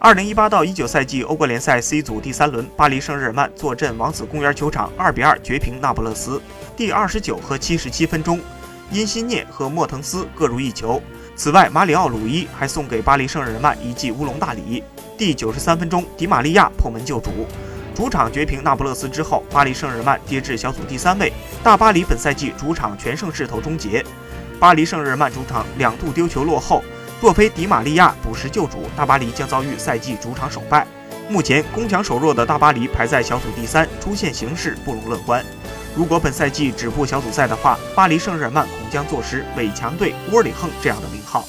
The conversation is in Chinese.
二零一八到一九赛季欧冠联赛 C 组第三轮，巴黎圣日耳曼坐镇王子公园球场，二比二绝平那不勒斯。第二十九和七十七分钟，因西涅和莫腾斯各入一球。此外，马里奥·鲁伊还送给巴黎圣日耳曼一记乌龙大礼。第九十三分钟，迪玛利亚破门救主，主场绝平那不勒斯之后，巴黎圣日耳曼跌至小组第三位。大巴黎本赛季主场全胜势头终结，巴黎圣日耳曼主场两度丢球落后。若非迪玛利亚补时救主，大巴黎将遭遇赛季主场首败。目前攻强守弱的大巴黎排在小组第三，出线形势不容乐观。如果本赛季止步小组赛的话，巴黎圣日耳曼恐将坐实伪强队窝里横这样的名号。